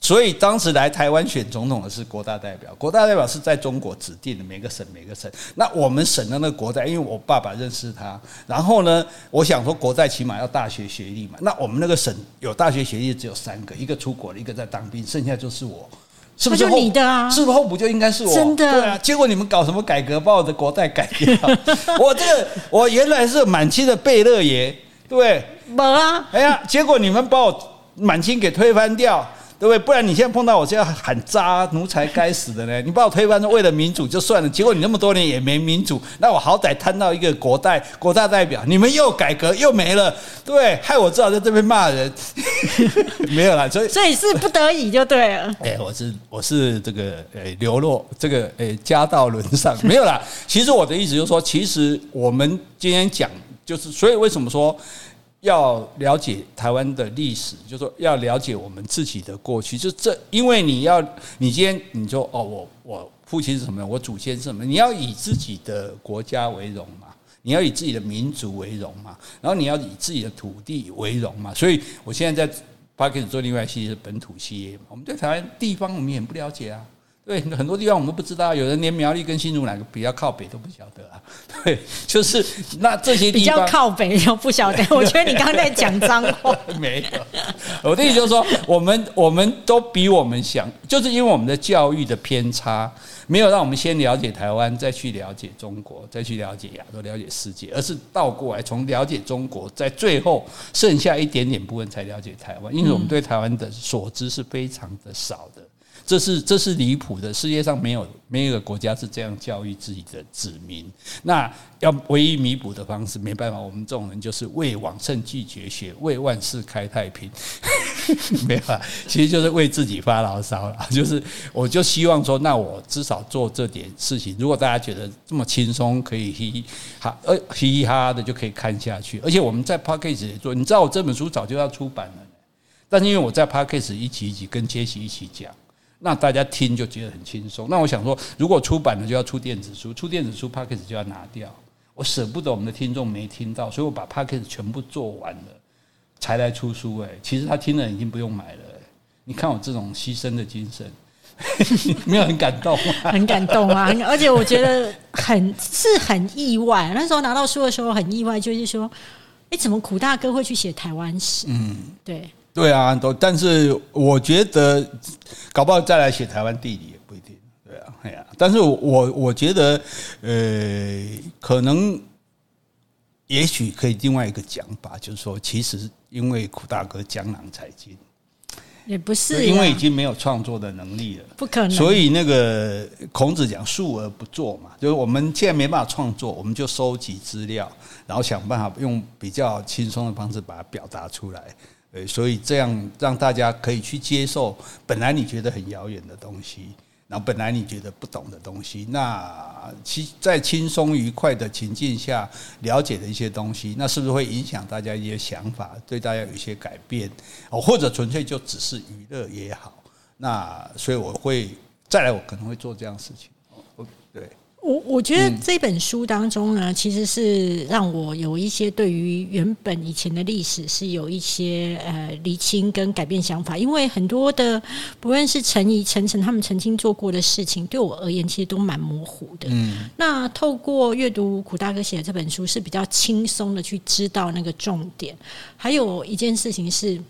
所以当时来台湾选总统的是国大代表，国大代表是在中国指定的，每个省每个省。那我们省的那个国代，因为我爸爸认识他，然后呢，我想说国代起码要大学学历嘛。那我们那个省有大学学历只有三个，一个出国了，一个在当兵，剩下就是我。是不是你的啊？是不是候补就应该是我？真的对啊。结果你们搞什么改革，把我的国代改掉？[LAUGHS] 我这个我原来是满清的贝勒爷，对不对？没啊。哎呀，结果你们把我满清给推翻掉。对不对？不然你现在碰到我，就要喊渣奴才该死的呢！[LAUGHS] 你把我推翻，为了民主就算了，结果你那么多年也没民主，那我好歹摊到一个国代国大代表，你们又改革又没了，对不对？害我只好在这边骂人，[LAUGHS] 没有啦，所以所以是不得已就对了。[LAUGHS] 哎，我是我是这个呃流落这个呃家道沦丧，没有啦。其实我的意思就是说，其实我们今天讲就是，所以为什么说？要了解台湾的历史，就是说要了解我们自己的过去。就这，因为你要，你今天你说哦，我我父亲是什么？我祖先是什么？你要以自己的国家为荣嘛，你要以自己的民族为荣嘛，然后你要以自己的土地为荣嘛。所以我现在在 Podcast 做另外一系列是本土系列嘛。我们对台湾地方我们也不了解啊。对，很多地方我们都不知道，有人连苗栗跟新竹哪个比较靠北都不晓得啊。[LAUGHS] 对，就是那这些地方比较靠北又不晓得。[LAUGHS] 我觉得你刚刚在讲脏话。[LAUGHS] 没有，我的意思就是说，我们我们都比我们想，就是因为我们的教育的偏差，没有让我们先了解台湾，再去了解中国，再去了解亚洲，了解世界，而是倒过来，从了解中国，在最后剩下一点点部分才了解台湾，因为我们对台湾的所知是非常的少的。这是这是离谱的，世界上没有没有一个国家是这样教育自己的子民。那要唯一弥补的方式，没办法，我们这种人就是为往圣继绝学，为万世开太平，[LAUGHS] 没办法，其实就是为自己发牢骚了。[LAUGHS] 就是我就希望说，那我至少做这点事情。如果大家觉得这么轻松，可以嘻嘻哈呃嘻嘻哈哈的就可以看下去。而且我们在 Podcast 也做，你知道我这本书早就要出版了，但是因为我在 Podcast 一起一起跟杰西一起讲。那大家听就觉得很轻松。那我想说，如果出版了就要出电子书，出电子书 Podcast 就要拿掉。我舍不得我们的听众没听到，所以我把 Podcast 全部做完了，才来出书。哎，其实他听了已经不用买了。你看我这种牺牲的精神，[LAUGHS] 没有很感动吗？很感动啊！而且我觉得很是很意外。那时候拿到书的时候很意外，就是说，哎，怎么苦大哥会去写台湾史？嗯，对。对啊，都，但是我觉得搞不好再来写台湾地理也不一定，对啊，哎呀，但是我我觉得，呃，可能也许可以另外一个讲法，就是说，其实因为苦大哥江郎才尽，也不是，因为已经没有创作的能力了，不可能，所以那个孔子讲述而不作嘛，就是我们现在没办法创作，我们就收集资料，然后想办法用比较轻松的方式把它表达出来。对，所以这样让大家可以去接受本来你觉得很遥远的东西，然后本来你觉得不懂的东西，那其在轻松愉快的情境下了解的一些东西，那是不是会影响大家一些想法，对大家有一些改变？哦，或者纯粹就只是娱乐也好，那所以我会再来，我可能会做这样的事情哦。对。我我觉得这本书当中呢，其实是让我有一些对于原本以前的历史是有一些呃厘清跟改变想法，因为很多的不论是陈怡、陈晨他们曾经做过的事情，对我而言其实都蛮模糊的。嗯，那透过阅读苦大哥写的这本书是比较轻松的去知道那个重点。还有一件事情是，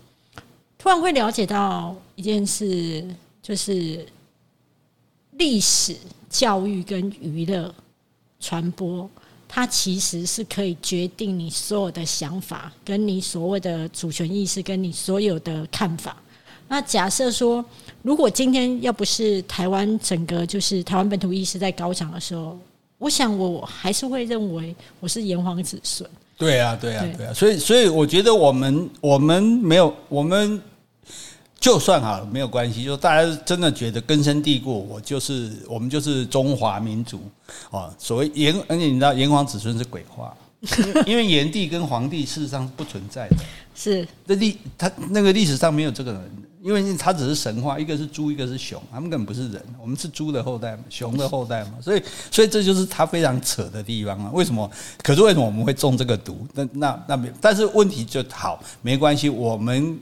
突然会了解到一件事，就是历史。教育跟娱乐传播，它其实是可以决定你所有的想法，跟你所谓的主权意识，跟你所有的看法。那假设说，如果今天要不是台湾整个就是台湾本土意识在高涨的时候，我想我还是会认为我是炎黄子孙。对啊，对啊，对啊。所以，所以我觉得我们我们没有我们。就算好了，没有关系。就大家真的觉得根深蒂固，我就是我们就是中华民族啊。所谓炎，而且你知道炎黄子孙是鬼话，[LAUGHS] 因为炎帝跟黄帝事实上是不存在的。[LAUGHS] 是，那历他那个历史上没有这个人，因为他只是神话，一个是猪，一个是熊，他们根本不是人。我们是猪的后代嘛，熊的后代嘛，所以所以这就是他非常扯的地方啊。为什么？可是为什么我们会中这个毒？那那那没，但是问题就好，没关系，我们。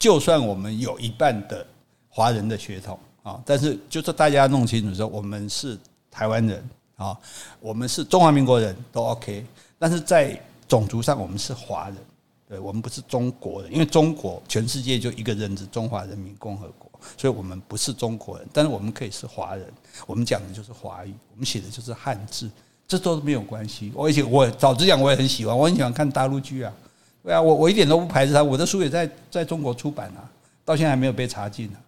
就算我们有一半的华人的血统啊，但是就是大家弄清楚说，我们是台湾人啊，我们是中华民国人都 OK，但是在种族上我们是华人，对，我们不是中国人，因为中国全世界就一个认知，中华人民共和国，所以我们不是中国人，但是我们可以是华人，我们讲的就是华语，我们写的就是汉字，这都没有关系。我以前我早之前我也很喜欢，我很喜欢看大陆剧啊。对啊，我我一点都不排斥他，我的书也在在中国出版啊，到现在还没有被查禁呢。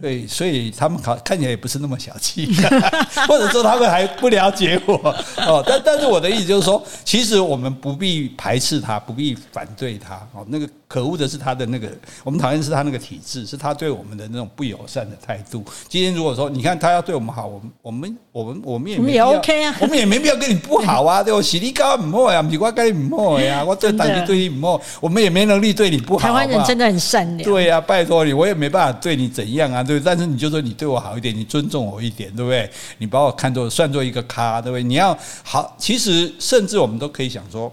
对，所以他们看看起来也不是那么小气，[LAUGHS] 或者说他们还不了解我哦。但但是我的意思就是说，其实我们不必排斥他，不必反对他哦。那个可恶的是他的那个，我们讨厌是他那个体制，是他对我们的那种不友善的态度。今天如果说你看他要对我们好，我们我们我们我们也 OK 啊，我们也没必要跟你不好啊。对，我洗力高唔好呀，不是我跟你唔好呀，我对当你对你唔好，我们也没能力对你不好。台湾人真的很善良。对呀，拜托你，我也没办法对你怎样。啊，对，但是你就说你对我好一点，你尊重我一点，对不对？你把我看作算作一个咖，对不对？你要好，其实甚至我们都可以想说，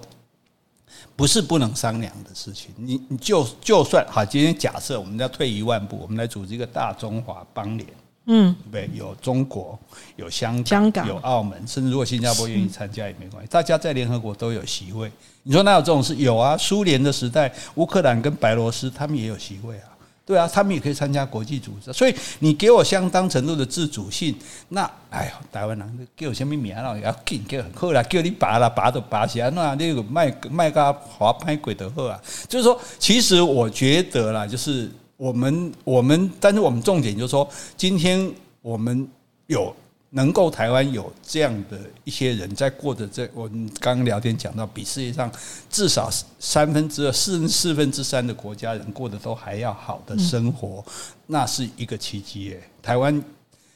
不是不能商量的事情。你你就就算好，今天假设我们要退一万步，我们来组织一个大中华邦联，嗯，对对？有中国，有香港，有澳门，甚至如果新加坡愿意参加也没关系，大家在联合国都有席位。你说哪有这种事？有啊，苏联的时代，乌克兰跟白罗斯他们也有席位啊。对啊，他们也可以参加国际组织，所以你给我相当程度的自主性，那哎呀，台湾人给我什么名了？要给给很好啦，叫你拔了，拔都拔起来，那那个卖卖个滑拍鬼的货啊！就是说，其实我觉得啦，就是我们我们，但是我们重点就是说，今天我们有。能够台湾有这样的一些人在过着这，我们刚刚聊天讲到，比世界上至少三分之二、四四分之三的国家人过得都还要好的生活，那是一个奇迹耶！台湾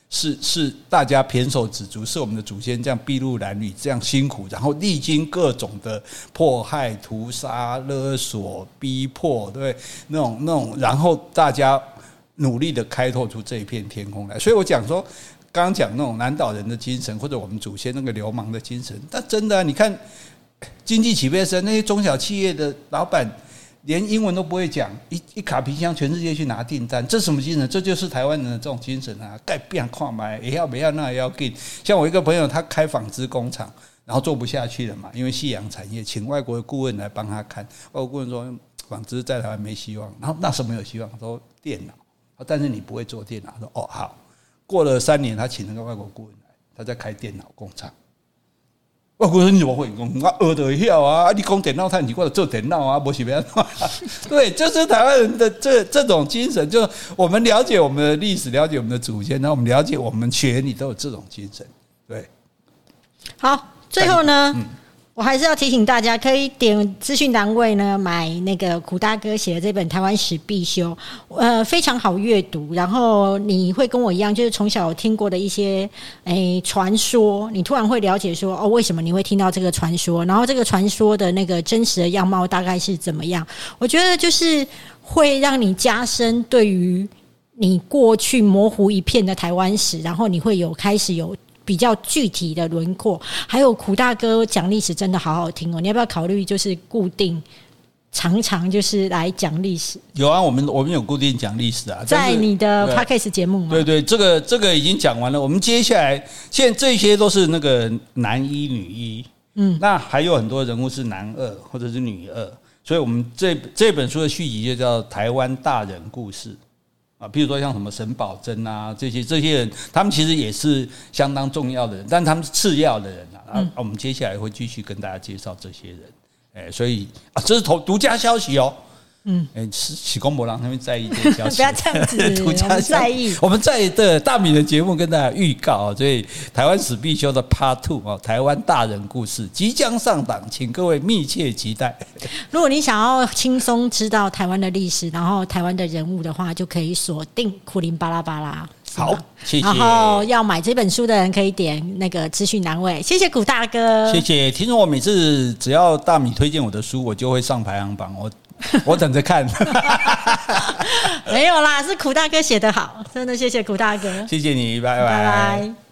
是是大家胼手胝足，是我们的祖先这样筚路蓝缕这样辛苦，然后历经各种的迫害、屠杀、勒索、逼迫，对那种那种，然后大家努力的开拓出这一片天空来。所以我讲说。刚刚讲那种南岛人的精神，或者我们祖先那个流氓的精神，但真的，你看经济起飞时，那些中小企业的老板连英文都不会讲，一一卡皮箱全世界去拿订单，这什么精神？这就是台湾人的这种精神啊！盖变矿买也要不要那也要给。像我一个朋友，他开纺织工厂，然后做不下去了嘛，因为夕阳产业，请外国的顾问来帮他看。外国顾问说纺织在台湾没希望，然后那时候没有希望？说电脑，但是你不会做电脑。说哦好。过了三年，他请了个外国顾问来，他在开电脑工厂。外国人怎么会讲？我学得晓啊！你讲电脑，他你过来做电脑啊？不是别样。[LAUGHS] 对，就是台湾人的这这种精神，就是我们了解我们的历史，了解我们的祖先，然后我们了解我们学你都有这种精神。对，好，最后呢？嗯我还是要提醒大家，可以点资讯栏位呢，买那个苦大哥写的这本《台湾史必修》，呃，非常好阅读。然后你会跟我一样，就是从小听过的一些诶传说，你突然会了解说，哦，为什么你会听到这个传说？然后这个传说的那个真实的样貌大概是怎么样？我觉得就是会让你加深对于你过去模糊一片的台湾史，然后你会有开始有比较具体的轮廓。还有苦大哥讲历史真的好好听哦，你要不要考虑就是固定？常常就是来讲历史，有啊，我们我们有固定讲历史啊，在你的 Podcast 节目吗？对对，这个这个已经讲完了。我们接下来，现在这些都是那个男一女一，嗯，那还有很多人物是男二或者是女二，所以我们这这本书的续集就叫《台湾大人故事》啊，比如说像什么沈葆桢啊这些这些人，他们其实也是相当重要的人，但他们是次要的人啊。啊，我们接下来会继续跟大家介绍这些人。哎，所以啊，这是头独家消息哦。嗯，哎，是喜公博郎他们在意这 [LAUGHS] 个消息，不要这样子，[LAUGHS] 独家在意。我们在的大米的节目跟大家预告啊，所以台湾史必修的 Part Two 啊，台湾大人故事即将上档，请各位密切期待。如果你想要轻松知道台湾的历史，然后台湾的人物的话，就可以锁定苦林巴拉巴拉。好，谢谢。然后要买这本书的人可以点那个资讯栏位。谢谢古大哥，谢谢。听说我每次只要大米推荐我的书，我就会上排行榜。我 [LAUGHS] 我等着看。[LAUGHS] 没有啦，是苦大哥写的好，真的谢谢苦大哥，谢谢你，拜拜。拜拜。